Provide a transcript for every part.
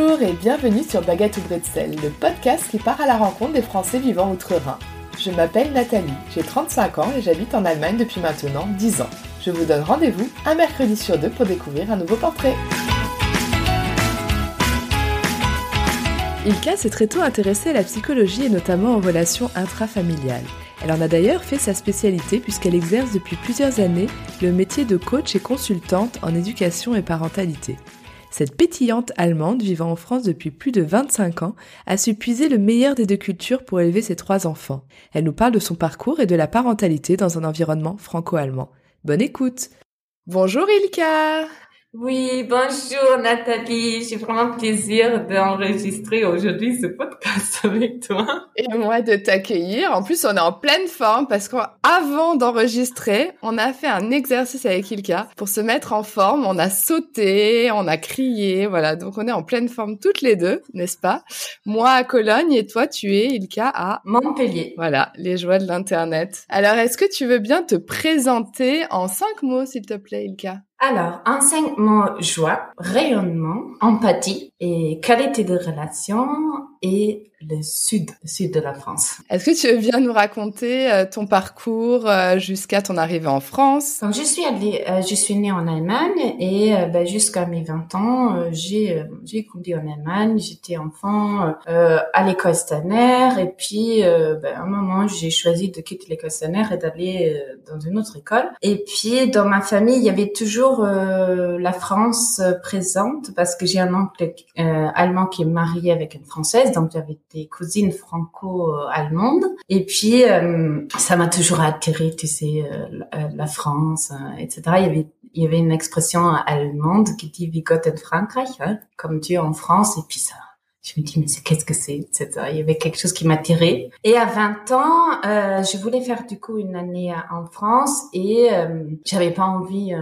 Bonjour et bienvenue sur Baguette ou Bretzel, le podcast qui part à la rencontre des Français vivant outre-Rhin. Je m'appelle Nathalie, j'ai 35 ans et j'habite en Allemagne depuis maintenant 10 ans. Je vous donne rendez-vous un mercredi sur deux pour découvrir un nouveau portrait. Ilka s'est très tôt intéressée à la psychologie et notamment aux relations intrafamiliales. Elle en a d'ailleurs fait sa spécialité puisqu'elle exerce depuis plusieurs années le métier de coach et consultante en éducation et parentalité. Cette pétillante Allemande vivant en France depuis plus de 25 ans a su puiser le meilleur des deux cultures pour élever ses trois enfants. Elle nous parle de son parcours et de la parentalité dans un environnement franco-allemand. Bonne écoute Bonjour Ilka oui, bonjour Nathalie. J'ai vraiment plaisir d'enregistrer aujourd'hui ce podcast avec toi. Et moi de t'accueillir. En plus, on est en pleine forme parce qu'avant d'enregistrer, on a fait un exercice avec Ilka pour se mettre en forme. On a sauté, on a crié, voilà. Donc on est en pleine forme toutes les deux, n'est-ce pas? Moi à Cologne et toi, tu es Ilka à Montpellier. Voilà, les joies de l'internet. Alors, est-ce que tu veux bien te présenter en cinq mots, s'il te plaît, Ilka? Alors, enseignement, joie, rayonnement, empathie et qualité de relation et le sud, le sud de la France. Est-ce que tu veux bien nous raconter euh, ton parcours euh, jusqu'à ton arrivée en France? Donc, je suis allée, euh, je suis née en Allemagne et ben, jusqu'à mes 20 ans, j'ai j'ai grandi en Allemagne. J'étais enfant à l'école Stanner et puis ben, à un moment, j'ai choisi de quitter l'école Stanner et d'aller dans une autre école. Et puis dans ma famille, il y avait toujours la France présente parce que j'ai un oncle allemand qui est marié avec une française, donc j'avais des cousines franco-allemandes. Et puis, euh, ça m'a toujours attiré, tu sais, euh, euh, la France, etc. Il y avait il y avait une expression allemande qui dit wie Gott in Frankreich, hein, comme Dieu en France, et puis ça, je me dis mais qu'est-ce que c'est, etc. Il y avait quelque chose qui m'attirait. Et à 20 ans, euh, je voulais faire du coup une année en France et euh, j'avais pas envie euh,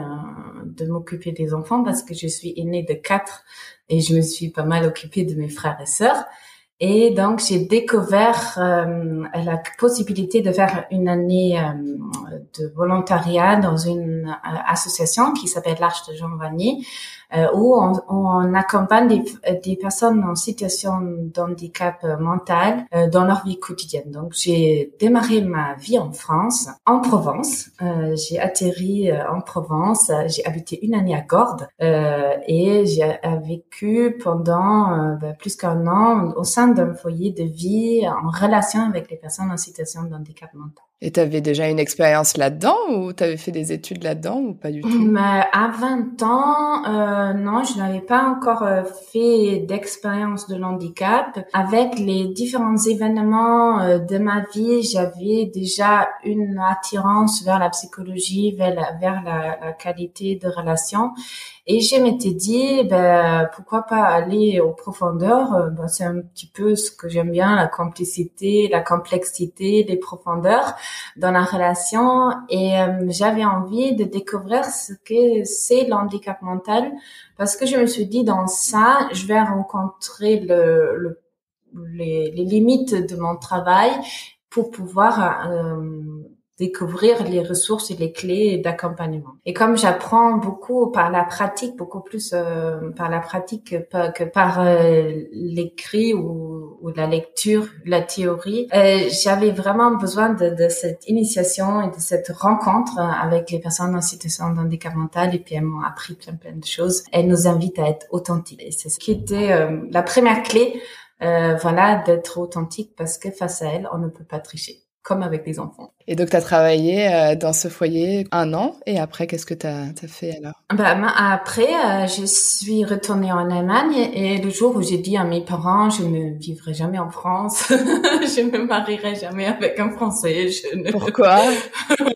de m'occuper des enfants parce que je suis aînée de quatre et je me suis pas mal occupée de mes frères et sœurs. Et donc, j'ai découvert euh, la possibilité de faire une année euh, de volontariat dans une euh, association qui s'appelle l'Arche de Jean Vanier, où on, on accompagne des, des, personnes en situation d'handicap mental euh, dans leur vie quotidienne. Donc, j'ai démarré ma vie en France, en Provence. Euh, j'ai atterri en Provence. J'ai habité une année à Gordes et j'ai vécu pendant ben, plus qu'un an au sein d'un foyer de vie en relation avec les personnes en situation de handicap mental. Et tu avais déjà une expérience là-dedans ou tu avais fait des études là-dedans ou pas du tout? Mais À 20 ans, euh, non, je n'avais pas encore euh, fait d'expérience de handicap. Avec les différents événements euh, de ma vie, j'avais déjà une attirance vers la psychologie, vers la qualité de relation. Et je m'étais dit, ben, pourquoi pas aller aux profondeurs? Ben, C'est un petit peu ce que j'aime bien, la complicité, la complexité, les profondeurs dans la relation. Et euh, j'avais envie de découvrir ce que c'est l'handicap mental parce que je me suis dit, dans ça, je vais rencontrer le, le les, les, limites de mon travail pour pouvoir euh, découvrir les ressources et les clés d'accompagnement. Et comme j'apprends beaucoup par la pratique, beaucoup plus euh, par la pratique que, que par euh, l'écrit ou, ou, la lecture, la théorie, euh, j'avais vraiment besoin de, de, cette initiation et de cette rencontre avec les personnes en situation de et puis elles m'ont appris plein plein de choses. Elles nous invitent à être authentiques. Et c'est ce qui était euh, la première clé, euh, voilà, d'être authentique parce que face à elles, on ne peut pas tricher comme avec des enfants. Et donc, tu as travaillé euh, dans ce foyer un an, et après, qu'est-ce que tu as, fait alors? Bah, Après, euh, je suis retournée en Allemagne, et le jour où j'ai dit à mes parents, je ne vivrai jamais en France, je ne me marierai jamais avec un Français. Je ne... Pourquoi?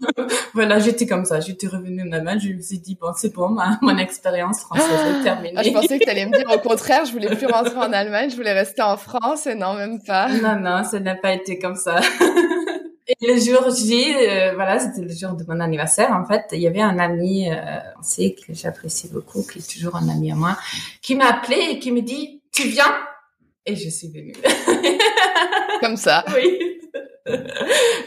Voilà, j'étais comme ça, j'étais revenue en Allemagne, je me suis dit, bon, c'est bon, ma, mon expérience française est terminée. Ah, je pensais que tu allais me dire au contraire, je voulais plus rentrer en Allemagne, je voulais rester en France, et non, même pas. Non, non, ça n'a pas été comme ça. Et le jour J, euh, voilà, c'était le jour de mon anniversaire. En fait, il y avait un ami, euh, on sait que j'apprécie beaucoup, qui est toujours un ami à moi, qui m'a appelé et qui me dit, tu viens? Et je suis venue. Comme ça. Oui.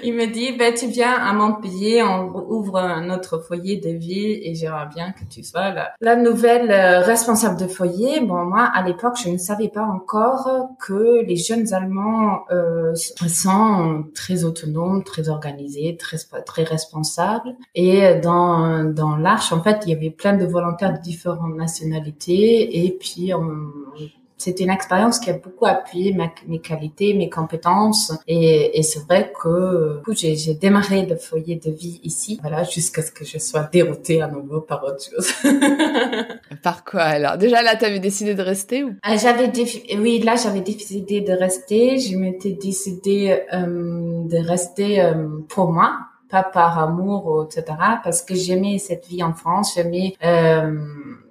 Il me dit, ben, tu viens à Montpellier, on ouvre un autre foyer de vie et j'aimerais bien que tu sois la, la nouvelle euh, responsable de foyer. Bon, moi, à l'époque, je ne savais pas encore que les jeunes Allemands euh, sont très autonomes, très organisés, très, très responsables. Et dans, dans l'Arche, en fait, il y avait plein de volontaires de différentes nationalités et puis on c'était une expérience qui a beaucoup appuyé mes qualités, mes compétences. Et, et c'est vrai que j'ai démarré le foyer de vie ici, voilà, jusqu'à ce que je sois déroutée à nouveau par autre chose. par quoi alors? Déjà là, tu avais décidé de rester ou? Euh, J'avais oui, là j'avais décidé de rester. Je m'étais décidé euh, de rester euh, pour moi pas par amour, etc., parce que j'aimais cette vie en France, j'aimais euh,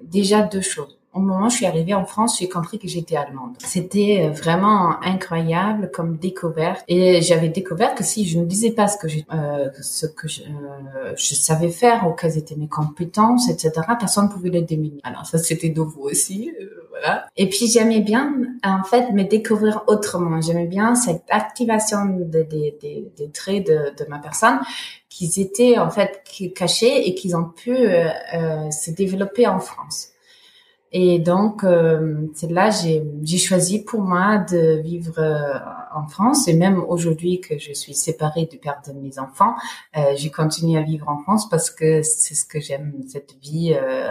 déjà deux choses au moment où je suis arrivée en France, j'ai compris que j'étais allemande. C'était euh, vraiment incroyable comme découverte. Et j'avais découvert que si je ne disais pas ce que, euh, ce que je, euh, je, savais faire ou quelles étaient mes compétences, etc., personne ne pouvait le déminer. Alors ça, c'était nouveau aussi. Euh, voilà. Et puis j'aimais bien, en fait, me découvrir autrement. J'aimais bien cette activation des de, de, traits de, ma personne qu'ils étaient en fait cachés et qu'ils ont pu euh, se développer en France. Et donc, euh, c'est là j'ai choisi pour moi de vivre euh, en France. Et même aujourd'hui que je suis séparée du père de mes enfants, euh, j'ai continué à vivre en France parce que c'est ce que j'aime, cette vie, euh,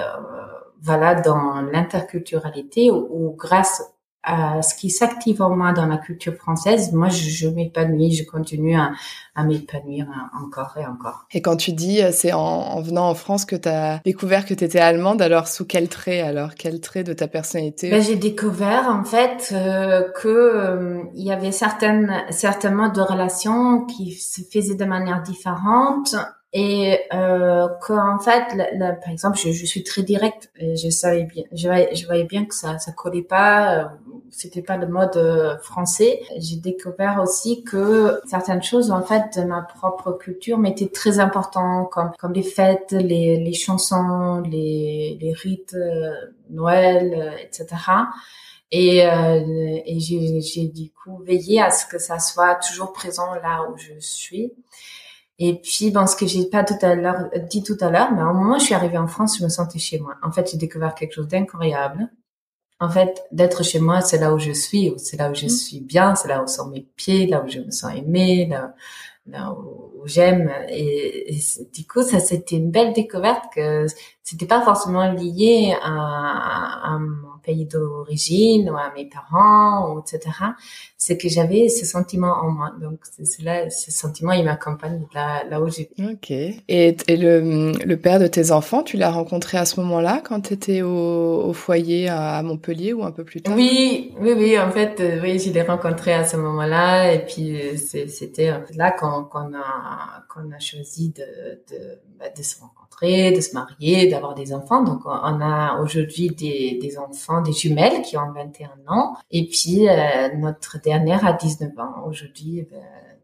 voilà, dans l'interculturalité où, grâce à ce qui s'active en moi dans la culture française, moi je, je m'épanouis, je continue à, à m'épanouir encore et encore. Et quand tu dis euh, c'est en, en, venant en France que tu as découvert que tu étais allemande, alors sous quel trait alors? Quel trait de ta personnalité? Ben, j'ai découvert en fait euh, que euh, il y avait certaines certainement de relations qui se faisaient de manière différente et euh, qu'en fait, par exemple, je, suis très directe. Je savais bien, je voyais, bien que ça, ça collait pas. Euh, c'était pas le mode euh, français. J'ai découvert aussi que certaines choses, en fait, de ma propre culture m'étaient très importantes, comme comme les fêtes, les, les chansons, les, les rites, euh, Noël, etc. Et, euh, et j'ai du coup veillé à ce que ça soit toujours présent là où je suis. Et puis, bon, ce que j'ai pas tout à l'heure dit tout à l'heure, mais au moment où je suis arrivée en France, je me sentais chez moi. En fait, j'ai découvert quelque chose d'incroyable. En fait, d'être chez moi, c'est là où je suis, c'est là où je mmh. suis bien, c'est là où sont mes pieds, là où je me sens aimée, là, là où, j'aime. Et, du coup, ça, c'était une belle découverte que c'était pas forcément lié à, à mon pays d'origine ou à mes parents, etc. C'est que j'avais ce sentiment en moi. Donc, là, ce sentiment, il m'accompagne là, là où j'ai. Ok. Et, et le, le père de tes enfants, tu l'as rencontré à ce moment-là, quand tu étais au, au, foyer à Montpellier ou un peu plus tard? Oui, oui, oui. En fait, euh, oui, je l'ai rencontré à ce moment-là. Et puis, euh, c'était là qu'on a, qu'on a choisi de, de, bah, de se rencontrer de se marier, d'avoir des enfants. Donc, on a aujourd'hui des, des, enfants, des jumelles qui ont 21 ans. Et puis, euh, notre dernière a 19 ans. Aujourd'hui, ben,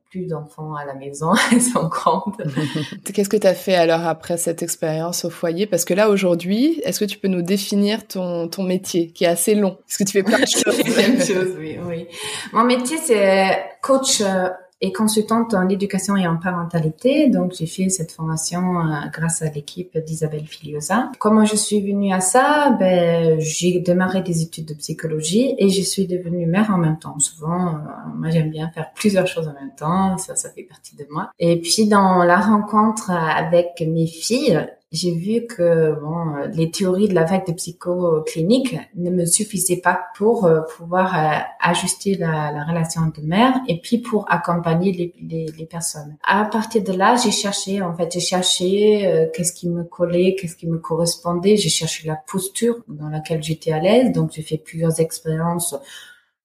plus d'enfants à la maison, elles sont grandes. Qu'est-ce que tu as fait alors après cette expérience au foyer? Parce que là, aujourd'hui, est-ce que tu peux nous définir ton, ton métier qui est assez long? Est-ce que tu fais plein de choses Plein de choses, oui, oui. Mon métier, c'est coach euh, et consultante en éducation et en parentalité. Donc, j'ai fait cette formation euh, grâce à l'équipe d'Isabelle Filiosa. Comment je suis venue à ça? Ben, j'ai démarré des études de psychologie et je suis devenue mère en même temps. Souvent, euh, moi, j'aime bien faire plusieurs choses en même temps. Ça, ça fait partie de moi. Et puis, dans la rencontre avec mes filles, j'ai vu que bon, les théories de la vague de psychoclinique ne me suffisaient pas pour euh, pouvoir euh, ajuster la, la, relation de mère et puis pour accompagner les, personnes. À partir de là, j'ai cherché, en fait, j'ai cherché euh, qu'est-ce qui me collait, qu'est-ce qui me correspondait. J'ai cherché la posture dans laquelle j'étais à l'aise. Donc, j'ai fait plusieurs expériences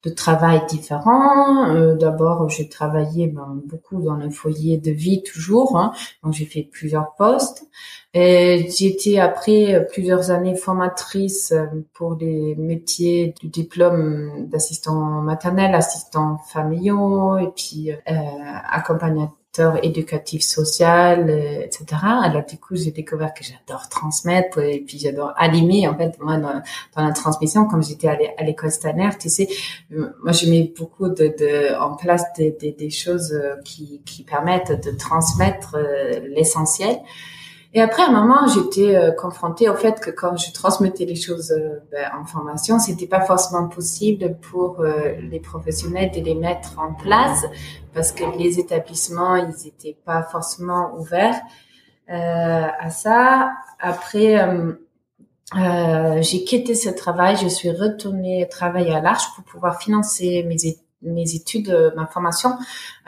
de travail différents. Euh, D'abord, j'ai travaillé ben, beaucoup dans le foyer de vie toujours, hein. donc j'ai fait plusieurs postes. Été après plusieurs années formatrice euh, pour les métiers du diplôme d'assistant maternel, assistant familiaux et puis euh, secteur éducatif, social, euh, etc. Alors du coup, j'ai découvert que j'adore transmettre et puis j'adore animer. En fait, moi, dans, la transmission, comme j'étais à l'école Stanner, tu sais, moi, je mets beaucoup de, de en place des, des, des choses qui, qui permettent de transmettre l'essentiel. Et après, à un moment, j'étais euh, confrontée au fait que quand je transmettais les choses euh, ben, en formation, c'était pas forcément possible pour euh, les professionnels de les mettre en place parce que les établissements, ils étaient pas forcément ouverts à ça. Après, j'ai quitté ce travail, je suis retournée travailler à l'Arche pour pouvoir financer mes études mes études, euh, ma formation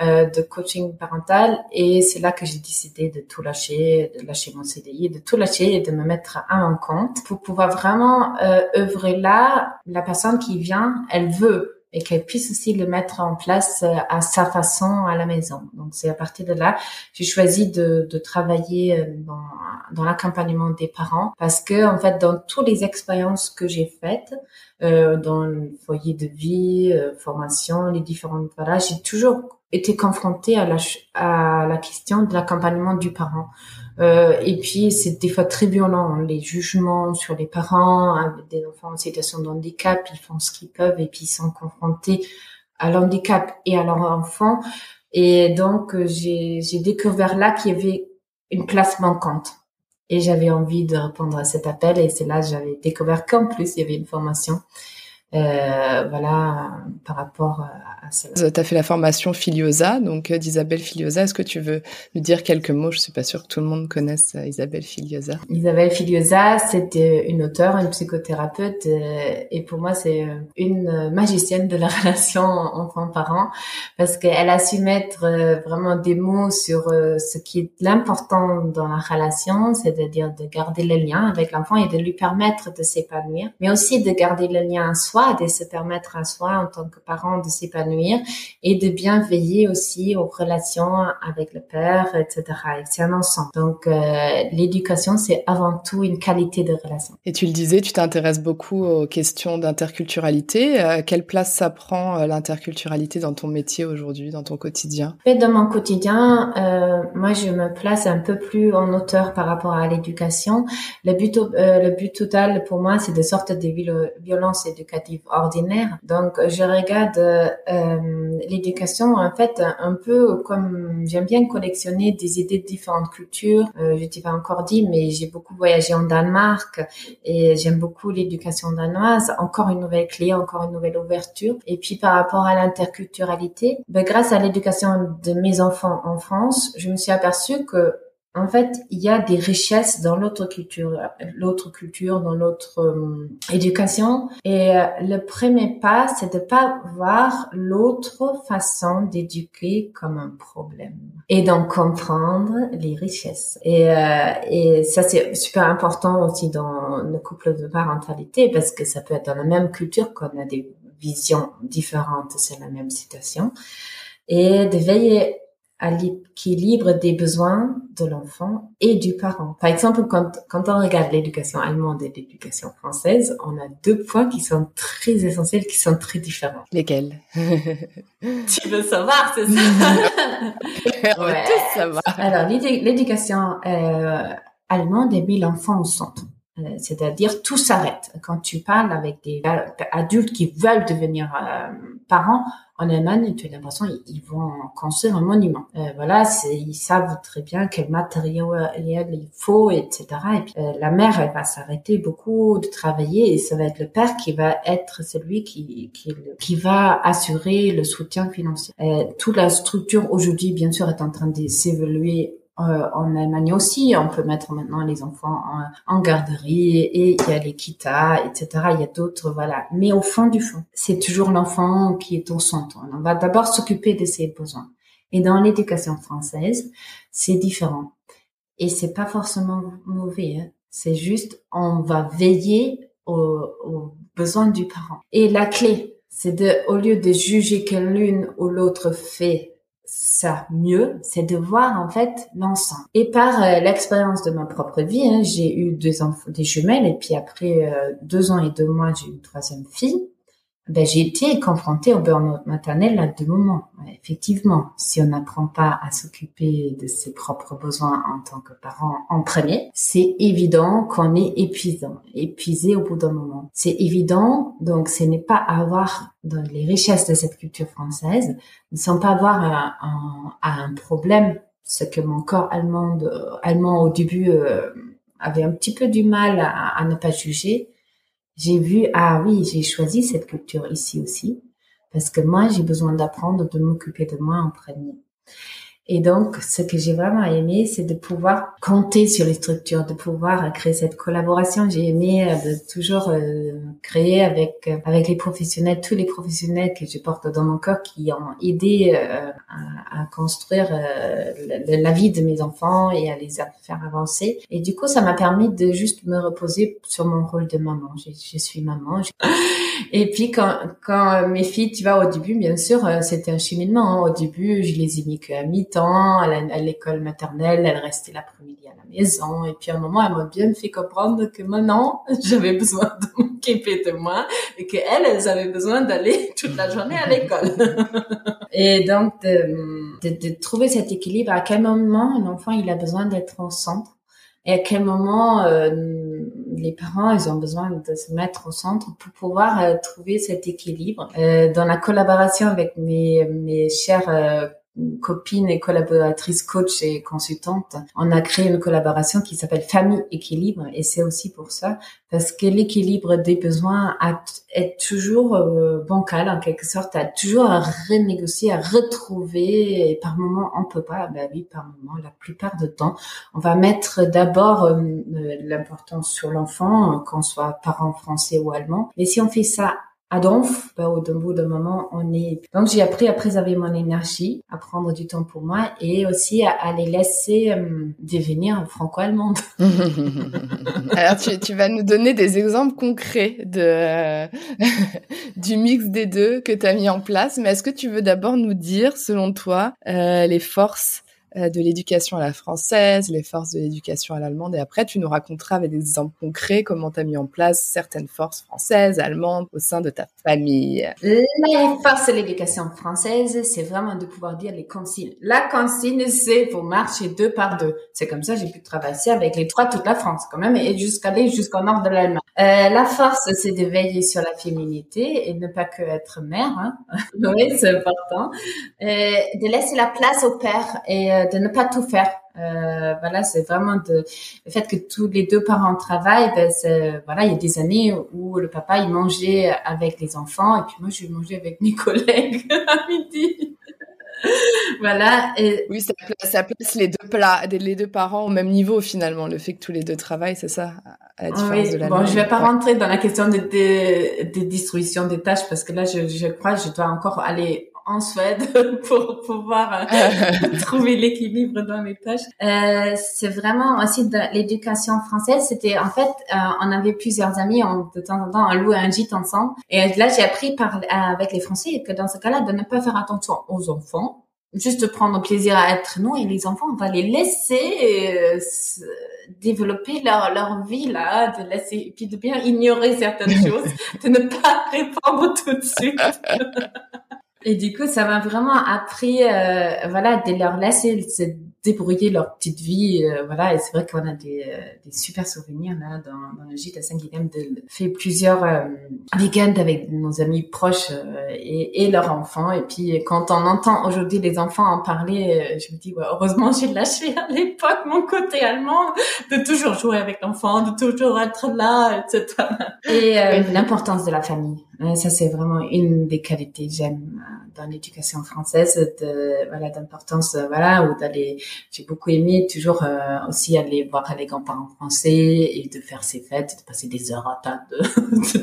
euh, de coaching parental et c'est là que j'ai décidé de tout lâcher, de lâcher mon CDI, de tout lâcher et de me mettre à mon compte pour pouvoir vraiment euh, œuvrer là. La personne qui vient, elle veut et qu'elle puisse aussi le mettre en place euh, à sa façon à la maison. Donc c'est à partir de là, j'ai choisi de, de travailler euh, dans, dans l'accompagnement des parents parce que en fait dans toutes les expériences que j'ai faites euh, dans le foyer de vie, euh, formation, les différentes voilà, j'ai toujours été confrontée à la à la question de l'accompagnement du parent. Euh, et puis, c'est des fois très violent, hein, les jugements sur les parents, avec des enfants en situation de handicap, ils font ce qu'ils peuvent et puis ils sont confrontés à l'handicap et à leur enfant. Et donc, euh, j'ai découvert là qu'il y avait une place manquante. Et j'avais envie de répondre à cet appel et c'est là que j'avais découvert qu'en plus, il y avait une formation euh, voilà, par rapport à, cela. Tu as fait la formation Filiosa, donc euh, d'Isabelle Filiosa. Est-ce que tu veux nous dire quelques mots? Je suis pas sûre que tout le monde connaisse euh, Isabelle Filiosa. Isabelle Filiosa, c'est une auteure, une psychothérapeute, et pour moi, c'est une magicienne de la relation enfant-parent, parce qu'elle a su mettre vraiment des mots sur ce qui est l'important dans la relation, c'est-à-dire de garder le lien avec l'enfant et de lui permettre de s'épanouir, mais aussi de garder le lien à soi de se permettre à soi en tant que parent de s'épanouir et de bien veiller aussi aux relations avec le père, etc. C'est un ensemble. Donc euh, l'éducation, c'est avant tout une qualité de relation. Et tu le disais, tu t'intéresses beaucoup aux questions d'interculturalité. Euh, quelle place ça prend euh, l'interculturalité dans ton métier aujourd'hui, dans ton quotidien? Dans mon quotidien, moi je me place un peu plus en hauteur par rapport à l'éducation. Le but, le but total pour moi, c'est de sortir des violences éducatives ordinaire. Donc, je regarde euh, l'éducation en fait un peu comme j'aime bien collectionner des idées de différentes cultures. Euh, je t'ai pas encore dit, mais j'ai beaucoup voyagé en Danemark et j'aime beaucoup l'éducation danoise. Encore une nouvelle clé, encore une nouvelle ouverture. Et puis par rapport à l'interculturalité, ben, grâce à l'éducation de mes enfants en France, je me suis aperçue que en fait, il y a des richesses dans l'autre culture, l'autre culture, dans l'autre euh, éducation. Et euh, le premier pas, c'est de pas voir l'autre façon d'éduquer comme un problème et d'en comprendre les richesses. Euh, et ça, c'est super important aussi dans le couple de parentalité parce que ça peut être dans la même culture qu'on a des visions différentes, c'est la même situation. Et de veiller à l'équilibre des besoins de l'enfant et du parent. Par exemple, quand, quand on regarde l'éducation allemande et l'éducation française, on a deux points qui sont très essentiels, qui sont très différents. Lesquels? Tu veux savoir, c'est ça? On savoir. Alors, l'éducation euh, allemande est mis l'enfant au centre. Euh, c'est-à-dire tout s'arrête. Quand tu parles avec des adultes qui veulent devenir euh, en Allemagne, tu as l'impression ils vont construire un monument. Euh, voilà, ils savent très bien quel matériel il faut, etc. Et puis euh, la mère, elle va s'arrêter beaucoup de travailler et ça va être le père qui va être celui qui qui, qui va assurer le soutien financier. Euh, toute la structure aujourd'hui, bien sûr, est en train de s'évoluer euh, en Allemagne aussi, on peut mettre maintenant les enfants en, garderie et il y a les kita, etc. Il y a d'autres, voilà. Mais au fond du fond, c'est toujours l'enfant qui est au centre. On va d'abord s'occuper de ses besoins. Et dans l'éducation française, c'est différent. Et c'est pas forcément mauvais. Hein. C'est juste, on va veiller aux, aux besoins du parent. Et la clé, c'est de, au lieu de juger que l'une ou l'autre fait ça mieux, c'est de voir en fait l'ensemble. Et par euh, l'expérience de ma propre vie, hein, j'ai eu deux enfants, des jumelles, et puis après euh, deux ans et deux mois, j'ai eu une troisième fille. Ben, j'ai été confrontée au burn-out maternel à deux moments. Effectivement, si on n'apprend pas à s'occuper de ses propres besoins en tant que parent en premier, c'est évident qu'on est épuisant, épuisé au bout d'un moment. C'est évident, donc ce n'est pas avoir dans les richesses de cette culture française, ne sont pas avoir un, problème, ce que mon corps allemand, allemand au début euh, avait un petit peu du mal à ne pas juger j'ai vu, ah oui, j'ai choisi cette culture ici aussi, parce que moi, j'ai besoin d'apprendre de m'occuper de moi en premier. Et donc, ce que j'ai vraiment aimé, c'est de pouvoir compter sur les structures, de pouvoir créer cette collaboration. J'ai aimé euh, de toujours euh, créer avec euh, avec les professionnels, tous les professionnels que je porte dans mon corps, qui ont aidé à, à, construire la, vie de mes enfants et à les faire avancer. Et du coup, ça m'a permis de juste me reposer sur mon rôle de maman. Je, je suis maman. Et puis quand quand mes filles, tu vois, au début, bien sûr, c'était un cheminement. Hein. Au début, je les ai mis qu'à mi à l'école maternelle, elle restait l'après-midi à la maison. Et puis à un moment, elle m'a bien fait comprendre que maintenant, j'avais besoin de m'occuper de moi et qu'elles, elles avaient besoin d'aller toute la journée à l'école. et donc, de, de, trouver cet équilibre, à quel moment un enfant, il a besoin d'être au centre et à quel moment euh, les parents ils ont besoin de se mettre au centre pour pouvoir euh, trouver cet équilibre. Euh, dans la collaboration avec mes mes chers copine et collaboratrice coach et consultante, on a créé une collaboration qui s'appelle Famille Équilibre et c'est aussi pour ça parce que l'équilibre des besoins est toujours euh, bancal en quelque sorte, a toujours à renégocier, à retrouver et par moment on peut pas, ben oui par moment la plupart du temps on va mettre d'abord euh, l'importance sur l'enfant qu'on soit parent français ou allemand. Et si on fait ça à Donf, bah, au bout d'un moment, on est. Donc j'ai appris à préserver mon énergie, à prendre du temps pour moi et aussi à, les laisser euh, devenir franco-allemande. Alors tu, tu, vas nous donner des exemples concrets de euh, du mix des deux que tu as mis en place, mais est-ce que tu veux d'abord nous dire, selon toi, euh, les forces de l'éducation à la française, les forces de l'éducation à l'allemande. Et après, tu nous raconteras avec des exemples concrets comment tu as mis en place certaines forces françaises, allemandes au sein de ta famille. Les forces de l'éducation française, c'est vraiment de pouvoir dire les consignes. La consigne, c'est pour marcher deux par deux. C'est comme ça, j'ai pu travailler avec les trois toute la France quand même et jusqu'aller jusqu'au nord de l'Allemagne. Euh, la force, c'est de veiller sur la féminité et ne pas que être mère. Hein. oui, c'est important. Euh, de laisser la place au père et euh, de ne pas tout faire. Euh, voilà, c'est vraiment de, le fait que tous les deux parents travaillent. Ben voilà, il y a des années où le papa il mangeait avec les enfants et puis moi je mangeais avec mes collègues à midi. voilà. Et... Oui, ça place, ça place, les deux plats, les deux parents au même niveau finalement. Le fait que tous les deux travaillent, c'est ça, à la différence de la. Bon, je vais pas rentrer dans la question des, des, des distributions des tâches parce que là, je, je crois, que je dois encore aller en Suède pour pouvoir euh, trouver l'équilibre dans les tâches. Euh, c'est vraiment aussi de l'éducation française. C'était en fait, euh, on avait plusieurs amis, on, de temps en temps, on louait un gîte ensemble. Et là, j'ai appris par, avec les Français que dans ce cas-là, de ne pas faire attention aux enfants, juste prendre plaisir à être nous et les enfants, on va les laisser euh, développer leur, leur vie là, de laisser, puis de bien ignorer certaines choses, de ne pas répondre tout de suite. Et du coup, ça m'a vraiment appris, euh, voilà, de leur laisser se débrouiller leur petite vie, euh, voilà. Et c'est vrai qu'on a des, euh, des, super souvenirs là dans, dans le gîte à Saint-Guilhem de fait plusieurs euh, week-ends avec nos amis proches et, et, leurs enfants. Et puis quand on entend aujourd'hui les enfants en parler, je me dis ouais, heureusement j'ai lâché à l'époque mon côté allemand de toujours jouer avec l'enfant, de toujours être là, etc. Et l'importance de la famille. Ça c'est vraiment une des qualités j'aime dans l'éducation française de d'importance voilà ou d'aller j'ai beaucoup aimé toujours euh, aussi aller voir les grands-parents français et de faire ses fêtes de passer des heures à table etc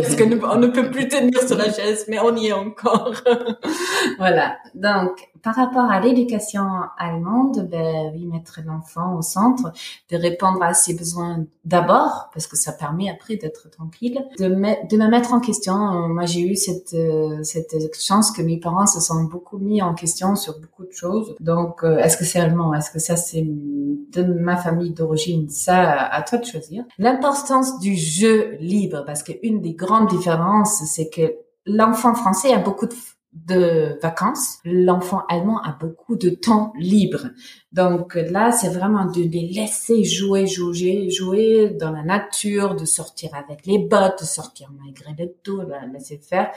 parce que on ne peut plus tenir sur la chaise mais on y est encore. Voilà. Donc par rapport à l'éducation allemande, ben oui, mettre l'enfant au centre, de répondre à ses besoins d'abord, parce que ça permet après d'être tranquille, de, me, de me mettre en question. Moi, j'ai eu cette euh, cette chance que mes parents se sont beaucoup mis en question sur beaucoup de choses. Donc, euh, est-ce que c'est allemand? Est-ce que ça c'est de ma famille d'origine? Ça, à toi de choisir. L'importance du jeu libre, parce qu'une des grandes différences, c'est que l'enfant français a beaucoup de de vacances, l'enfant allemand a beaucoup de temps libre. Donc là, c'est vraiment de les laisser jouer, jouer, jouer dans la nature, de sortir avec les bottes, de sortir malgré le tout, de laisser faire,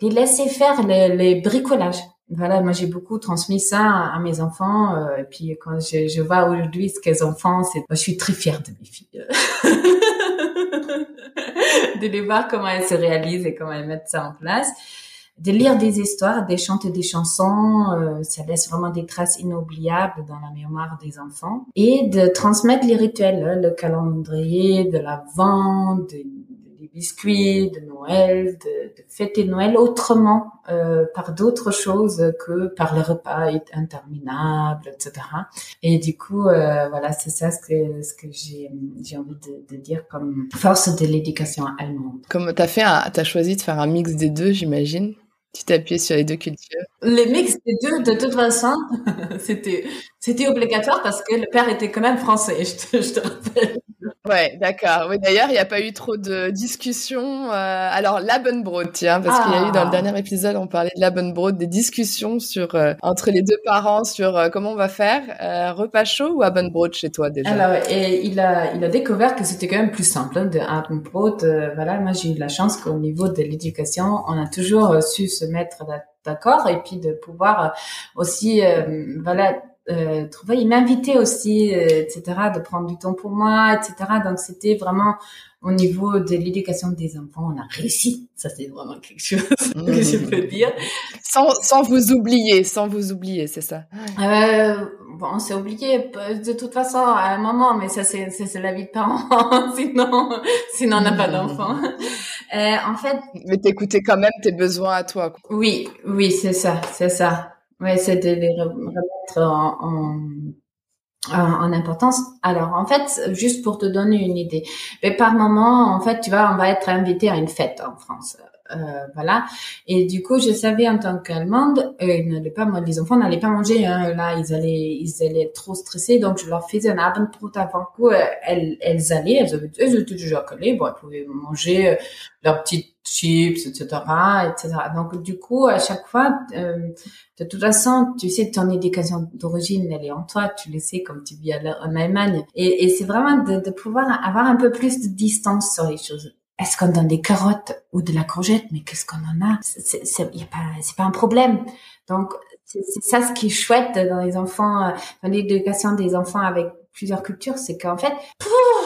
les laisser faire les, bricolages. Voilà, moi j'ai beaucoup transmis ça à, mes enfants. Euh, et puis quand je, je vois aujourd'hui ce qu'elles enfants, c'est, je suis très fière de mes filles. de les voir comment elles se réalisent et comment elles mettent ça en place de lire des histoires, de chanter des chansons, euh, ça laisse vraiment des traces inoubliables dans la mémoire des enfants. Et de transmettre les rituels, hein, le calendrier de l'Avent, des biscuits, de Noël, de, de fêter Noël autrement, euh, par d'autres choses que par les repas interminables, etc. Et du coup, euh, voilà, c'est ça ce que, ce que j'ai, j'ai envie de, de, dire comme force de l'éducation allemande. Comme tu as fait, t'as choisi de faire un mix des deux, j'imagine. Tu appuyé sur les deux cultures. Les mix des deux, de toute façon, c'était, c'était obligatoire parce que le père était quand même français, je te, je te rappelle. Ouais, d'accord. Oui, d'ailleurs, il n'y a pas eu trop de discussions. Euh... Alors, Labenbrot, tiens, parce qu'il y a eu dans le ah. dernier épisode, on parlait de Labenbrot, des discussions sur euh, entre les deux parents sur euh, comment on va faire. Euh, repas chaud ou Abendbrot chez toi déjà? Alors, et il a, il a découvert que c'était quand même plus simple hein, de Abendbrot. voilà, moi j'ai eu de la chance qu'au niveau de l'éducation, on a toujours su se mettre d'accord et puis de pouvoir aussi, voilà euh, trouver. Il m'invitait aussi, euh, etc., de prendre du temps pour moi, etc. Donc c'était vraiment au niveau de l'éducation des enfants, on a réussi. Ça c'est vraiment quelque chose que je peux dire. Sans, sans vous oublier, sans vous oublier, c'est ça. Euh, bon, on s'est oublié de toute façon à un moment, mais ça c'est c'est la vie de parents. sinon, sinon on n'a pas d'enfants. Euh, en fait. Mais t'écoutais quand même tes besoins à toi. Quoi. Oui, oui, c'est ça, c'est ça. Ouais, c'est de les remettre en, en, en, importance. Alors, en fait, juste pour te donner une idée, mais par moment, en fait, tu vois, on va être invité à une fête en France. Euh, voilà. Et du coup, je savais en tant qu'allemande, euh, ils pas, les enfants n'allaient pas manger. Hein, là, ils allaient, ils allaient trop stressés. Donc, je leur faisais un abendbrot avant que euh, elles, elles allaient, elles, avaient, elles étaient déjà collées. Bon, elles pouvaient manger leurs petites chips, etc., etc. Donc, du coup, à chaque fois, euh, de toute façon, tu sais, ton éducation d'origine, elle est en toi. Tu le sais comme tu vis en Allemagne. Et, et c'est vraiment de, de pouvoir avoir un peu plus de distance sur les choses est-ce qu'on donne des carottes ou de la courgette? Mais qu'est-ce qu'on en a? C'est pas, pas un problème. Donc c'est ça ce qui est chouette dans les enfants, euh, dans l'éducation des enfants avec plusieurs cultures, c'est qu'en fait,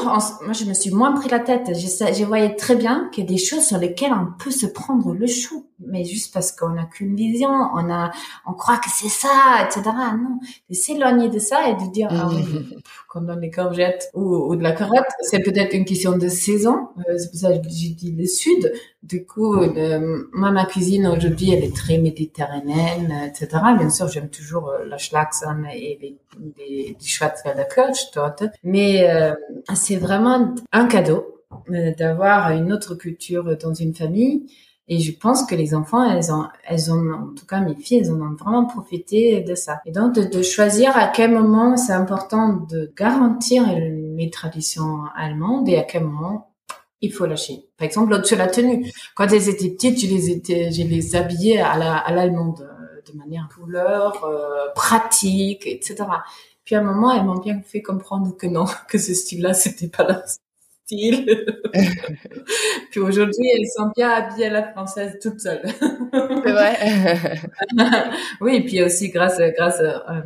moi je me suis moins pris la tête. Je, je voyais très bien qu'il y a des choses sur lesquelles on peut se prendre le chou, mais juste parce qu'on n'a qu'une vision, on a, on croit que c'est ça, etc. Non, de s'éloigner de ça et de dire ah oui, qu'on donne des courgettes ou, ou de la carotte, c'est peut-être une question de saison. Euh, c'est pour ça que j'ai dit le sud. Du coup, euh, moi ma cuisine aujourd'hui elle est très méditerranéenne, etc. Bien sûr, j'aime toujours euh, la Schlagsam et les, les, les Schwarzwälder mais euh, c'est vraiment un cadeau euh, d'avoir une autre culture dans une famille. Et je pense que les enfants, elles ont, elles ont, en tout cas mes filles, elles en ont vraiment profité de ça. Et donc de, choisir à quel moment c'est important de garantir les traditions allemandes et à quel moment il faut lâcher. Par exemple, sur la tenue. Quand elles étaient petites, je les étais, je les habillais à la, à l'allemande, euh, de manière couleur, pratique, etc. Puis à un moment, elles m'ont bien fait comprendre que non, que ce style-là, c'était pas leur style. puis aujourd'hui, elles sont bien habillées à la française toutes seules. C'est vrai. oui, et puis aussi grâce, grâce, euh,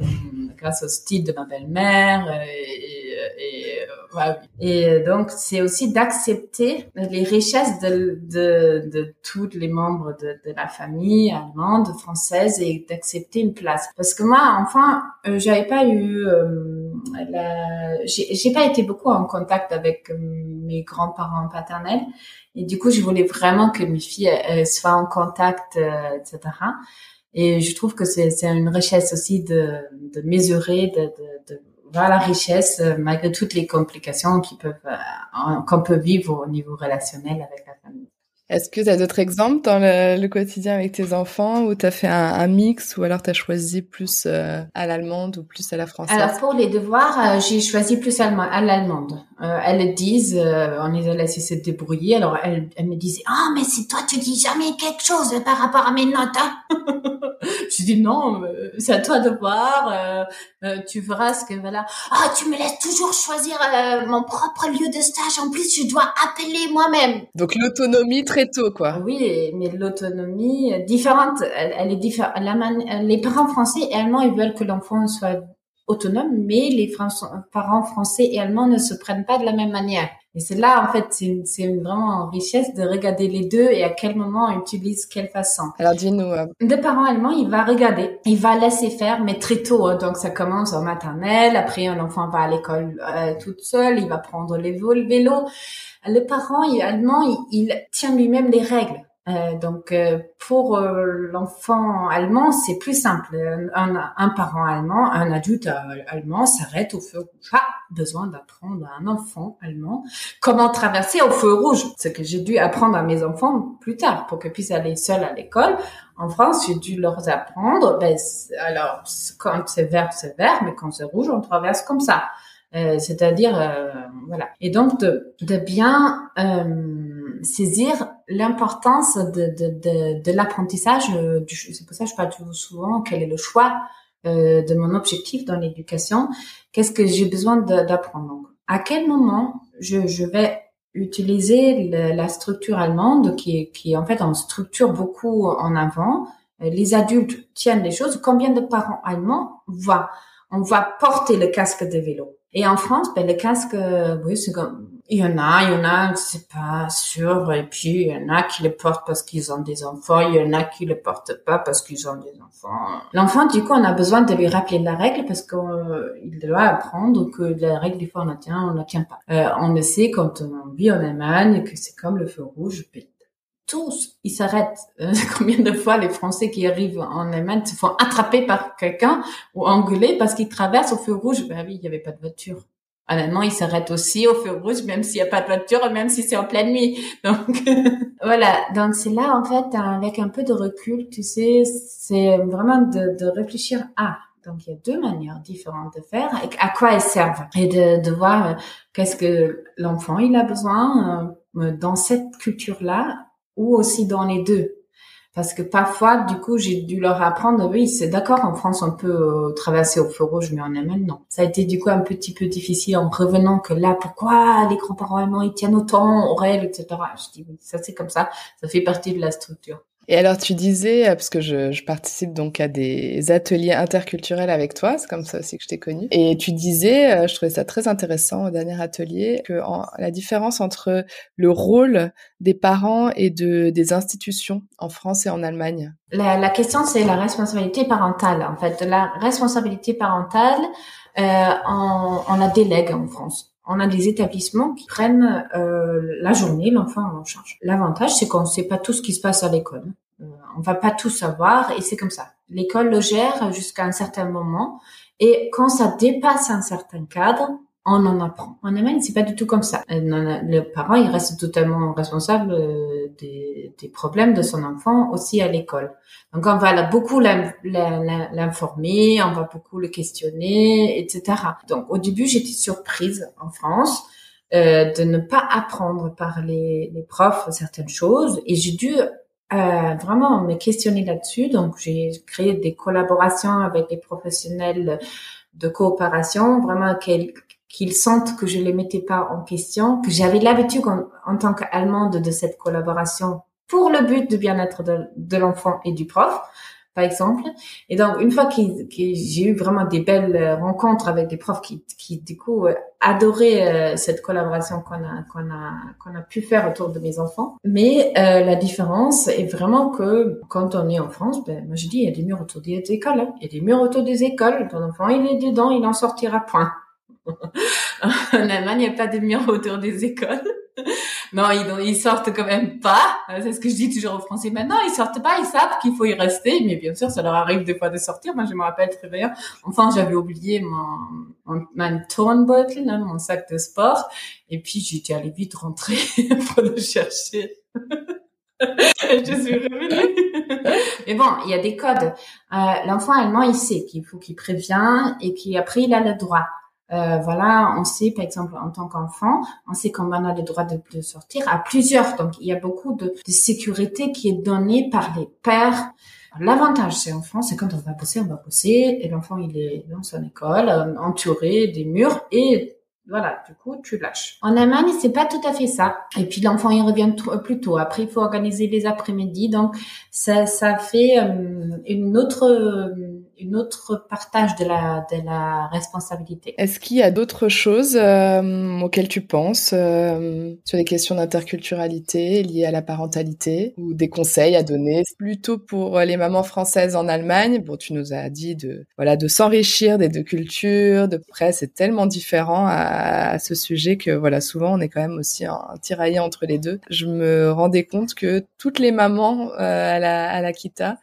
grâce au style de ma belle-mère euh, et, et, et donc, c'est aussi d'accepter les richesses de, de, de tous les membres de, de, la famille allemande, française, et d'accepter une place. Parce que moi, enfin, euh, j'avais pas eu, euh, la... j'ai pas été beaucoup en contact avec euh, mes grands-parents paternels, et du coup, je voulais vraiment que mes filles soient en contact, etc. Et je trouve que c'est une richesse aussi de, de mesurer, de, de voir la richesse malgré toutes les complications peuvent qu'on peut vivre au niveau relationnel avec la famille. Est-ce que tu as d'autres exemples dans le, quotidien avec tes enfants où tu as fait un, mix ou alors tu as choisi plus euh, à l'allemande ou plus à la française? Alors pour les devoirs, euh, j'ai choisi plus à l'allemande. Euh, elles disent, on les a laissé se débrouiller. Alors elles, me disaient, ah oh, mais c'est toi tu dis jamais quelque chose par rapport à mes notes. Hein? je dis non, c'est à toi de voir. tu verras ce que voilà. Ah tu me laisses toujours choisir mon propre lieu de stage. En plus je dois appeler moi-même. Donc l'autonomie très tôt quoi. Oui, mais l'autonomie différente, elle, est différente. Les parents français et allemands ils veulent que l'enfant soit autonome, mais les parents français et allemands ne se prennent pas de la même manière. Et c'est là, en fait, c'est vraiment une richesse de regarder les deux et à quel moment on utilise quelle façon. Alors dis-nous. Euh... De parents allemands, il va regarder, il va laisser faire, mais très tôt. Hein. donc ça commence en maternelle, après un enfant va à l'école euh, toute seule, il va prendre les vélos. Le parent allemand, il, il tient lui-même les règles. Euh, donc euh, pour euh, l'enfant allemand, c'est plus simple. Un, un, parent allemand, un adulte allemand s'arrête au feu rouge. Pas besoin d'apprendre à un enfant allemand comment traverser au feu rouge. Ce que j'ai dû apprendre à mes enfants plus tard pour qu'ils puissent aller seuls à l'école. En France, j'ai dû leur apprendre. Ben, alors quand c'est vert, c'est vert, mais quand c'est rouge, on traverse comme ça. C'est-à-dire voilà. Et donc de, de bien saisir l'importance de, de, de, de l'apprentissage. Euh, c'est pour ça que je parle souvent quel est le choix euh, de mon objectif dans l'éducation. Qu'est-ce que j'ai besoin d'apprendre À quel moment je, je vais utiliser la structure allemande qui, qui en fait on structure beaucoup en avant. Les adultes tiennent les choses. Combien de parents allemands voient on va porter le casque de vélo et en France, ben, le casque, oui, c'est comme, il y en a, il y en a, c'est pas sûr. Et puis, il y en a qui le portent parce qu'ils ont des enfants. Il y en a qui le portent pas parce qu'ils ont des enfants. L'enfant, du coup, on a besoin de lui rappeler la règle parce qu'il euh, doit apprendre que la règle, des fois, on la tient, on la tient pas. Euh, on le sait quand on vit en Allemagne que c'est comme le feu rouge. Tous, ils s'arrêtent. Euh, combien de fois les Français qui arrivent en Allemagne se font attraper par quelqu'un ou engueuler parce qu'ils traversent au feu rouge? Ben oui, il n'y avait pas de voiture honnêtement, il s'arrête aussi au feu rouge, même s'il n'y a pas de voiture, même si c'est en pleine nuit. Donc, voilà. Donc, c'est là, en fait, avec un peu de recul, tu sais, c'est vraiment de, de réfléchir à. Donc, il y a deux manières différentes de faire et à quoi elles servent. Et de, de voir euh, qu'est-ce que l'enfant, il a besoin euh, dans cette culture-là ou aussi dans les deux. Parce que parfois, du coup, j'ai dû leur apprendre, oui, c'est d'accord, en France, on peut euh, traverser au feu rouge, mais en Allemagne, non. Ça a été du coup un petit peu difficile en revenant que là, pourquoi les grands-parents allemands, ils tiennent autant aux règles, etc. Je dis, ça c'est comme ça, ça fait partie de la structure. Et alors, tu disais, euh, parce que je, participe donc à des ateliers interculturels avec toi, c'est comme ça aussi que je t'ai connue. Et tu disais, euh, je trouvais ça très intéressant au dernier atelier, que la différence entre le rôle des parents et de des institutions en France et en Allemagne. La, la question, c'est la responsabilité parentale. En fait, la responsabilité parentale, euh, on, on la délègue en France on a des établissements qui prennent euh, la journée l'enfant en charge. L'avantage, c'est qu'on ne sait pas tout ce qui se passe à l'école. Euh, on va pas tout savoir et c'est comme ça. L'école le gère jusqu'à un certain moment et quand ça dépasse un certain cadre, on en apprend. En Allemagne, c'est pas du tout comme ça. Euh, le parent, il reste totalement responsable euh, des, problèmes de son enfant aussi à l'école. Donc, on va beaucoup l'informer, on va beaucoup le questionner, etc. Donc, au début, j'étais surprise en France euh, de ne pas apprendre par les, profs certaines choses et j'ai dû euh, vraiment me questionner là-dessus. Donc, j'ai créé des collaborations avec des professionnels de coopération, vraiment qu'ils sentent que je les mettais pas en question, que j'avais l'habitude en, tant qu'allemande de cette collaboration pour le but du bien-être de, l'enfant et du prof, par exemple. Et donc, une fois que j'ai eu vraiment des belles rencontres avec des profs qui, qui du coup, euh, adoraient euh, cette collaboration qu'on a, qu'on a, qu'on a pu faire autour de mes enfants. Mais euh, la différence est vraiment que quand on est en France, ben, moi je dis, il y a des murs autour des écoles. Hein. Il y a des murs autour des écoles. Ton enfant, il est dedans, il en sortira point. En Allemagne, il n'y a pas de murs autour des écoles. non, ils, sortent quand même pas. Euh, c'est ce que je dis toujours aux Français. Maintenant, ils sortent pas, ils savent qu'il faut y rester. Mais bien sûr, ça leur arrive des fois de sortir. Moi, je me rappelle très bien. Enfin, j'avais oublié mon, mon, mon hein, mon sac de sport. Et puis, j'étais allée vite rentrer pour le chercher. je suis revenue. Mais bon, il y a des codes. Euh, L'enfant allemand, il sait qu'il faut qu'il prévient et qu'après, il a le droit. Euh, voilà, on sait, par exemple, en tant qu'enfant, on sait qu'on a le droit de, de, sortir à plusieurs. Donc, il y a beaucoup de, de sécurité qui est donnée par les pères. L'avantage chez l'enfant, c'est quand on va bosser, on va bosser, et l'enfant, il est dans son école, euh, entouré des murs, et voilà, du coup, tu lâches. En Allemagne, c'est pas tout à fait ça. Et puis l'enfant, il revient plus tôt. Après, il faut organiser les après-midi. Donc, ça, ça fait euh, une autre une autre partage de la, de la responsabilité. Est-ce qu'il y a d'autres choses euh, auxquelles tu penses euh, sur les questions d'interculturalité liées à la parentalité ou des conseils à donner plutôt pour les mamans françaises en Allemagne? Bon, tu nous as dit de voilà de s'enrichir des deux cultures, de près c'est tellement différent à, à, ce sujet que voilà souvent on est quand même aussi en, tiraillé entre les deux. Je me rendais compte que toutes les mamans euh, à la à la Kita euh,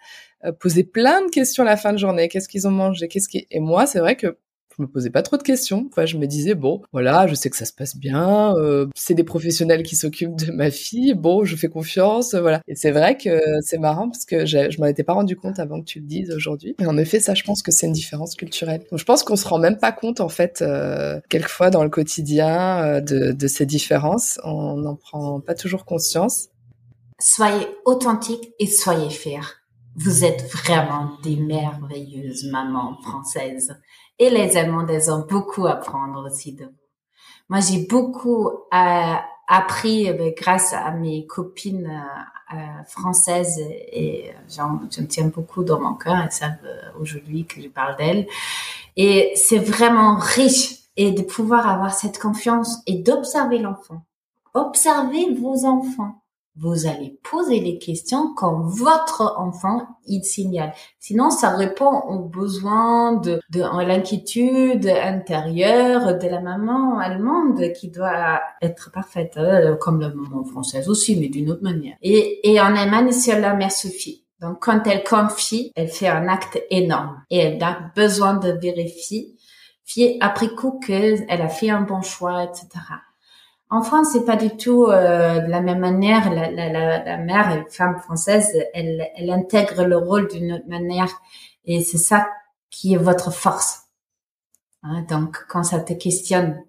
poser plein de questions à la fin de journée. Qu'est-ce qu'ils ont mangé? Qu'est-ce qui Et moi, c'est vrai que je me posais pas trop de questions. Enfin, je me disais bon, voilà, je sais que ça se passe bien. Euh, c'est des professionnels qui s'occupent de ma fille. Bon, je fais confiance, voilà. Et c'est vrai que c'est marrant parce que je m'en étais pas rendu compte avant que tu le dises aujourd'hui. Et en effet, ça, je pense que c'est une différence culturelle. Donc, je pense qu'on se rend même pas compte en fait, euh, quelquefois dans le quotidien, euh, de, de ces différences. On n'en prend pas toujours conscience. Soyez authentique et soyez fiers. Vous êtes vraiment des merveilleuses mamans françaises. Et les Allemandes, ont beaucoup à apprendre aussi de vous. Moi, j'ai beaucoup euh, appris euh, grâce à mes copines euh, euh françaises et j'en tiens beaucoup dans mon cœur. Elles savent euh, aujourd'hui que je parle d'elles. Et c'est vraiment riche et de pouvoir avoir cette confiance et d'observer l'enfant. Observez vos enfants vous allez poser les questions quand votre enfant il signale. Sinon, ça répond aux besoins de, de l'inquiétude intérieure de la maman allemande qui doit être parfaite, euh, comme la maman française aussi, mais d'une autre manière. Et, et en Allemagne, c'est la mère Sophie. Donc, quand elle confie, elle fait un acte énorme et elle a besoin de vérifier après coup qu'elle a fait un bon choix, etc. En France, c'est pas du tout euh, de la même manière. La, la, la, la mère, femme française, elle, elle intègre le rôle d'une autre manière, et c'est ça qui est votre force. Hein, donc, quand ça te questionne,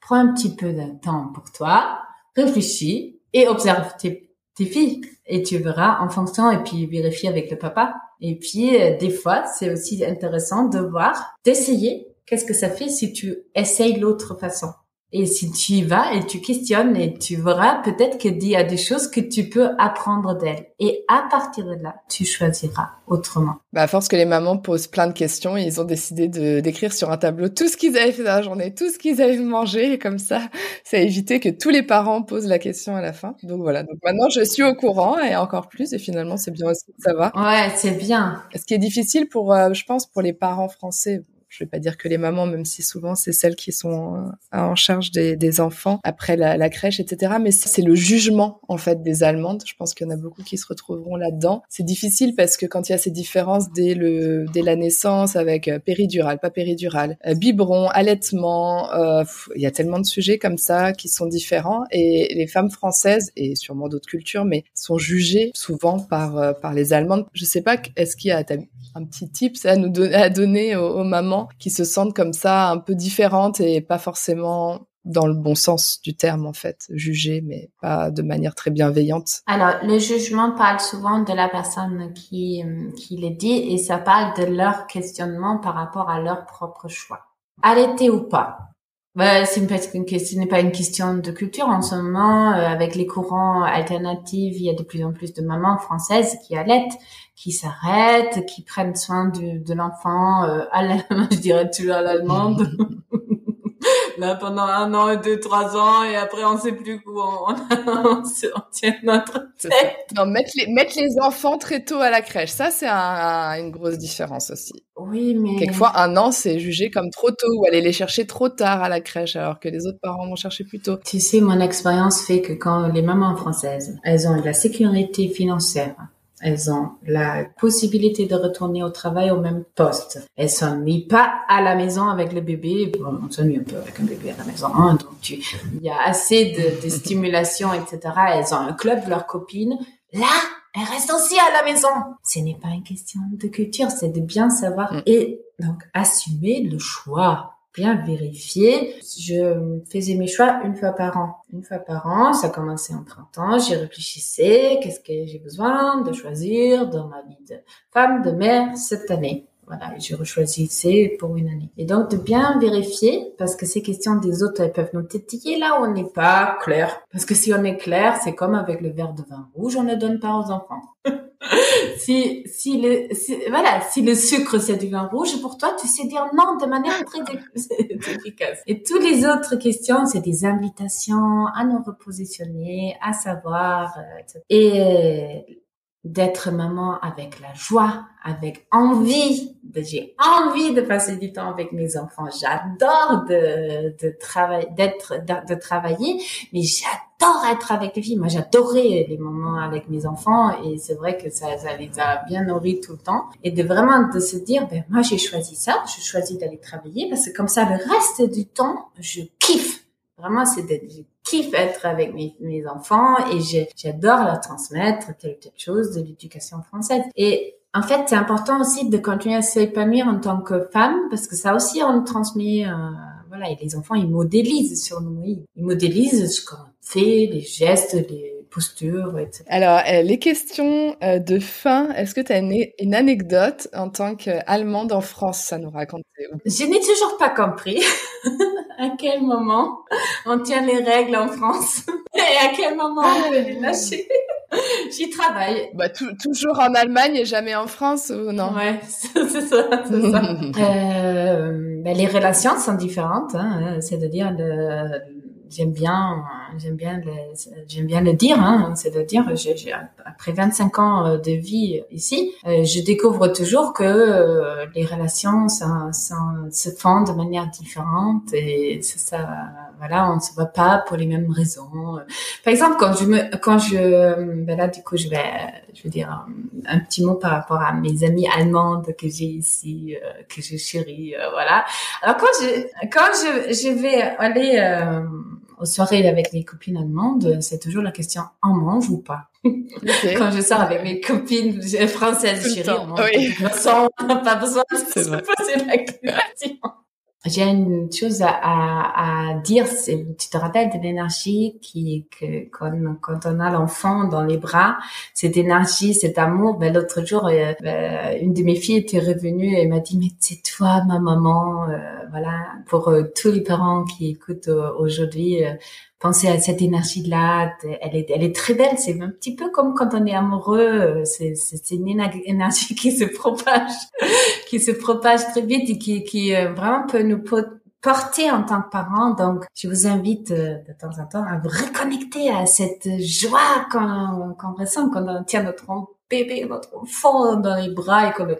prends un petit peu de temps pour toi, réfléchis et observe tes, tes filles, et tu verras en fonction, et puis vérifie avec le papa. Et puis, euh, des fois, c'est aussi intéressant de voir, d'essayer. Qu'est-ce que ça fait si tu essayes l'autre façon et si tu y vas et tu questionnes et tu verras peut-être qu'il y a des choses que tu peux apprendre d'elle. Et à partir de là, tu choisiras autrement. Bah à force que les mamans posent plein de questions, ils ont décidé de d'écrire sur un tableau tout ce qu'ils avaient fait dans la journée, tout ce qu'ils avaient mangé, et comme ça, ça a évité que tous les parents posent la question à la fin. Donc voilà. Donc maintenant, je suis au courant et encore plus. Et finalement, c'est bien aussi de savoir. Ouais, c'est bien. Ce qui est difficile pour, euh, je pense, pour les parents français je vais pas dire que les mamans, même si souvent c'est celles qui sont en charge des, enfants après la, crèche, etc. Mais c'est le jugement en fait des Allemandes. Je pense qu'il y en a beaucoup qui se retrouveront là-dedans. C'est difficile parce que quand il y a ces différences dès le dès la naissance avec euh, péridurale, pas péridurale, euh, biberon, allaitement, euh, il y a tellement de sujets comme ça qui sont différents et les femmes françaises et sûrement d'autres cultures, mais sont jugées souvent par par les Allemandes. Je sais pas, est-ce qu'il y a un petit tips à nous à donner aux mamans qui se sentent comme ça un peu différentes et pas forcément dans le bon sens du terme en fait, jugées mais pas de manière très bienveillante. Alors le jugement parle souvent de la personne qui qui le dit et ça parle de leur questionnement par rapport à leur propre choix. Allaiter ou pas? Bah, c'est une, ce n'est pas une question de culture en ce moment. Euh, avec les courants alternatifs, il y a de plus en plus de mamans françaises qui allaitent, qui s'arrêtent, qui prennent soin de, de l'enfant. Euh, à la, je dirais toujours à l'allemande. là pendant un an, deux, trois ans, et après on sait plus où on, on, tient notre tête. Non, mettre les, mettre les enfants très tôt à la crèche, ça c'est un, une grosse différence aussi. Oui, mais... Quelquefois, un an, c'est jugé comme trop tôt ou aller les chercher trop tard à la crèche, alors que les autres parents vont chercher plus tôt. Tu sais, mon expérience fait que quand les mamans françaises, elles ont la sécurité financière, elles ont la possibilité de retourner au travail au même poste. Elles s'ennuient pas à la maison avec le bébé. Bon, on s'ennuie un peu avec un bébé à la maison. Hein, donc tu, il y a assez de, de stimulation, etc. Elles ont un club leurs copines. Là, elles restent aussi à la maison. Ce n'est pas une question de culture, c'est de bien savoir mm. et donc assumer le choix bien vérifier. Je faisais mes choix une fois par an. Une fois par an, ça commençait en printemps, j'y réfléchissais, qu'est-ce que j'ai besoin de choisir dans ma vie de femme, de mère cette année? Voilà, je rechoisissais pour une année. Et donc de bien vérifier, parce que ces questions des autres, elles peuvent nous tétiller là où on n'est pas clair. Parce que si on est clair, c'est comme avec le verre de vin rouge, on ne donne pas aux enfants. si, si le, voilà, si le sucre c'est du vin rouge, pour toi, tu sais dire non de manière très efficace. Et toutes les autres questions, c'est des invitations à nous repositionner, à savoir, euh, et d'être maman avec la joie, avec envie. J'ai envie de passer du temps avec mes enfants. J'adore de, travailler, d'être, de, travailler, mais j'adore être avec les filles. Moi, j'adorais les moments avec mes enfants et c'est vrai que ça, ça les a bien nourris tout le temps. Et de vraiment de se dire, ben, moi, j'ai choisi ça. Je choisis d'aller travailler parce que comme ça, le reste du temps, je kiffe. Vraiment, c'est d'être, kiffe être avec mes, enfants et j'adore leur transmettre telle ou telle chose de l'éducation française. Et en fait, c'est important aussi de continuer à s'épanouir en tant que femme parce que ça aussi on transmet. Euh, voilà, et les enfants ils modélisent sur nous, ils modélisent ce qu'on fait, les gestes, les etc. Alors, euh, les questions euh, de fin, est-ce que tu as une, anecdote en tant qu'Allemande en France, ça nous raconter Je n'ai toujours pas compris à quel moment on tient les règles en France et à quel moment on peut les lâcher. J'y travaille. Bah, toujours en Allemagne et jamais en France, ou non? Ouais, c'est ça, c'est ça. euh, ben, les relations sont différentes, hein, c'est-à-dire le j'aime bien, j'aime bien, j'aime bien le dire. Hein, C'est-à-dire, j'ai, après 25 ans euh, de vie ici, euh, je découvre toujours que euh, les relations ça, ça, se font de manière différente et ça, ça, voilà, on se voit pas pour les mêmes raisons. Par exemple, quand je me, quand je, ben là, du coup, je vais, je veux dire un, petit mot par rapport à mes amies allemandes que j'ai ici, que je chéris, voilà. Alors quand je, quand je, je vais aller aux soirées avec les copines allemandes, c'est toujours la question on mange ou pas? Quand je sors avec mes copines françaises, chérie, on mange oui. on n'a pas besoin de se poser la question. J'ai une chose à, à, dire, c'est tu te rappelles de l'énergie qui que quand, quand on a l'enfant dans les bras, cette énergie, cet amour. Ben l'autre jour, euh, ben, une de mes filles était revenue et m'a dit mais c'est toi ma maman, euh, voilà. Pour euh, tous les parents qui écoutent aujourd'hui, pensez à cette énergie-là. Elle est, elle est très belle. C'est un petit peu comme quand on est amoureux. C'est, c'est une énergie qui se propage, qui se propage très vite et qui, qui euh, vraiment peut nous porter en tant que parents. Donc, je vous invite euh, de temps en temps à vous reconnecter à cette joie qu'on, qu'on ressent quand on tient notre bébé, notre enfant dans les bras et qu'on le,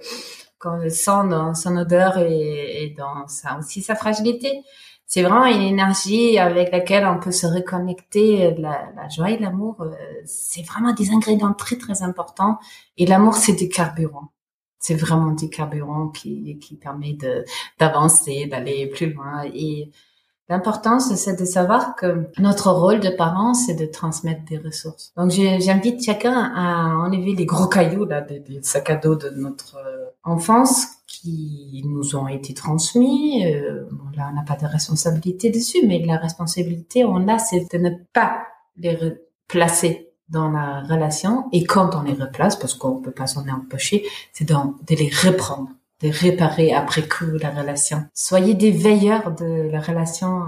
qu'on le sent dans son odeur et, et dans sa, aussi sa fragilité c'est vraiment une énergie avec laquelle on peut se reconnecter. La, la joie et l'amour, euh, c'est vraiment des ingrédients très très importants. Et l'amour, c'est du carburant. C'est vraiment du carburant qui, qui permet de d'avancer, d'aller plus loin. Et l'importance, c'est de savoir que notre rôle de parent, c'est de transmettre des ressources. Donc, j'invite chacun à enlever les gros cailloux là, des, des sacs à dos de notre euh, enfance qui nous ont été transmis. Euh, là, on n'a pas de responsabilité dessus, mais la responsabilité, on a, c'est de ne pas les replacer dans la relation. Et quand on les replace, parce qu'on peut pas s'en empêcher, c'est de, de les reprendre de réparer après coup la relation. Soyez des veilleurs de la relation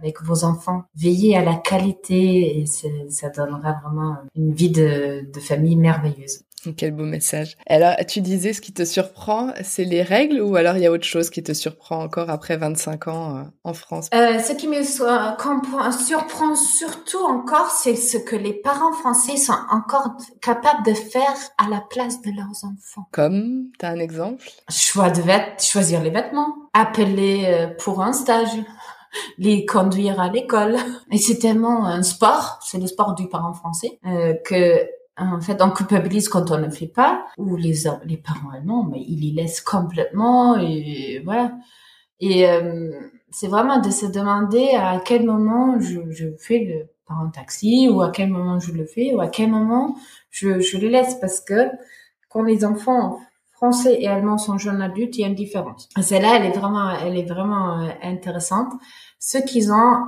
avec, vos enfants. Veillez à la qualité et ça donnera vraiment une vie de famille merveilleuse. Quel beau message. Alors, tu disais ce qui te surprend, c'est les règles ou alors il y a autre chose qui te surprend encore après 25 ans euh, en France? Euh, Ce qui me surprend surtout encore, c'est ce que les parents français sont encore capables de faire à la place de leurs enfants. Comme T'as un exemple? Choix de vêtements, choisir les vêtements, appeler euh, pour un stage les conduire à l'école. Et c'est tellement un sport, c'est le sport du parent français, euh, que en fait, on culpabilise quand on ne fait pas, ou les les parents mais ils y laissent complètement et voilà. Et euh, c'est vraiment de se demander à quel moment je, fais le parent taxi, ou à quel moment je le fais, ou à quel moment je, je le laisse, parce que quand les enfants français et allemands sont jeunes adultes, il y a une différence. Celle-là, elle est vraiment, elle est vraiment euh, intéressante. Ce qu'ils ont,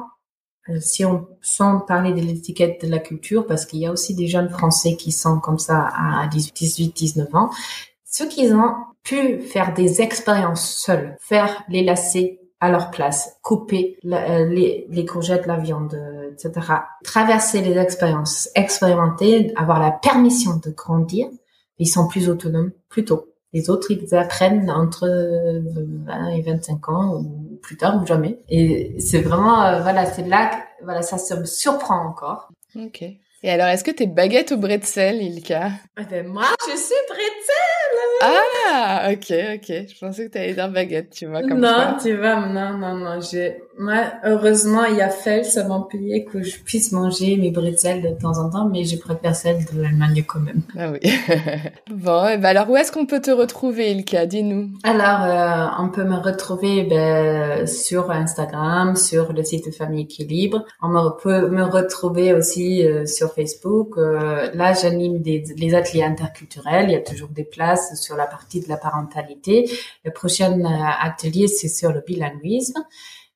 si on sans parler de l'étiquette de la culture, parce qu'il y a aussi des jeunes français qui sont comme ça à 18, 19 ans, ceux qu'ils ont pu faire des expériences seuls, faire les lacets à leur place, couper euh, les, les, courgettes, la viande, etc. Traverser les expériences, expérimenter, avoir la permission de grandir, ils sont plus autonomes plus tôt. Les autres, ils apprennent entre 20 et 25 ans ou plus tard ou jamais. Et c'est vraiment, euh, voilà, c'est là, que, voilà, ça me surprend encore. Ok. Et alors, est-ce que t'es baguette ou bretzel, Ilka? Eh ben, Moi, je suis bretzel ah, ok, ok. Je pensais que tu allais dire baguette, tu vois, comme non, tu vois, non, non, non. J'ai, moi, heureusement, il y a Fels ça payé que je puisse manger mes bretzels de temps en temps, mais je préfère celle de l'Allemagne quand même. Ah oui. bon, et eh ben alors où est-ce qu'on peut te retrouver, Ilka? Dis-nous. Alors, euh, on peut me retrouver ben, sur Instagram, sur le site de Famille Équilibre. On me, peut me retrouver aussi euh, sur Facebook. Euh, là, j'anime des, les ateliers interculturels. Il y a toujours des places sur la partie de la parentalité. Le prochain euh, atelier, c'est sur le bilinguisme.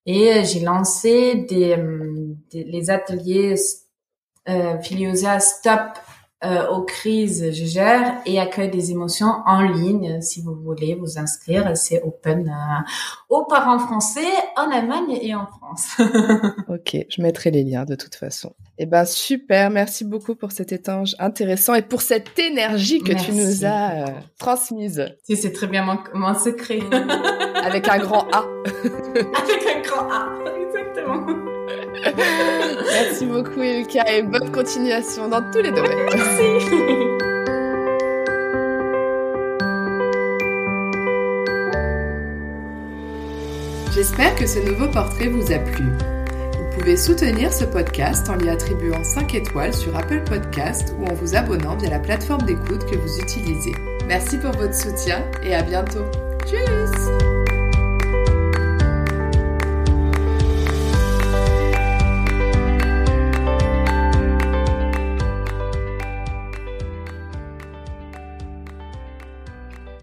Et euh, j'ai lancé des, euh, les ateliers euh, Filiosa Stop euh, aux crises, je gère et accueil des émotions en ligne. Si vous voulez vous inscrire, c'est open euh, aux parents français en Allemagne et en France. ok, je mettrai les liens de toute façon. Eh ben super, merci beaucoup pour cet échange intéressant et pour cette énergie que tu nous as euh, transmise. Si c'est très bien mon, mon secret. Avec un grand A. Avec un grand A, exactement. Merci beaucoup Ilka et bonne continuation dans tous les domaines. Merci. J'espère que ce nouveau portrait vous a plu. Vous pouvez soutenir ce podcast en lui attribuant 5 étoiles sur Apple Podcast ou en vous abonnant via la plateforme d'écoute que vous utilisez. Merci pour votre soutien et à bientôt. Tchuss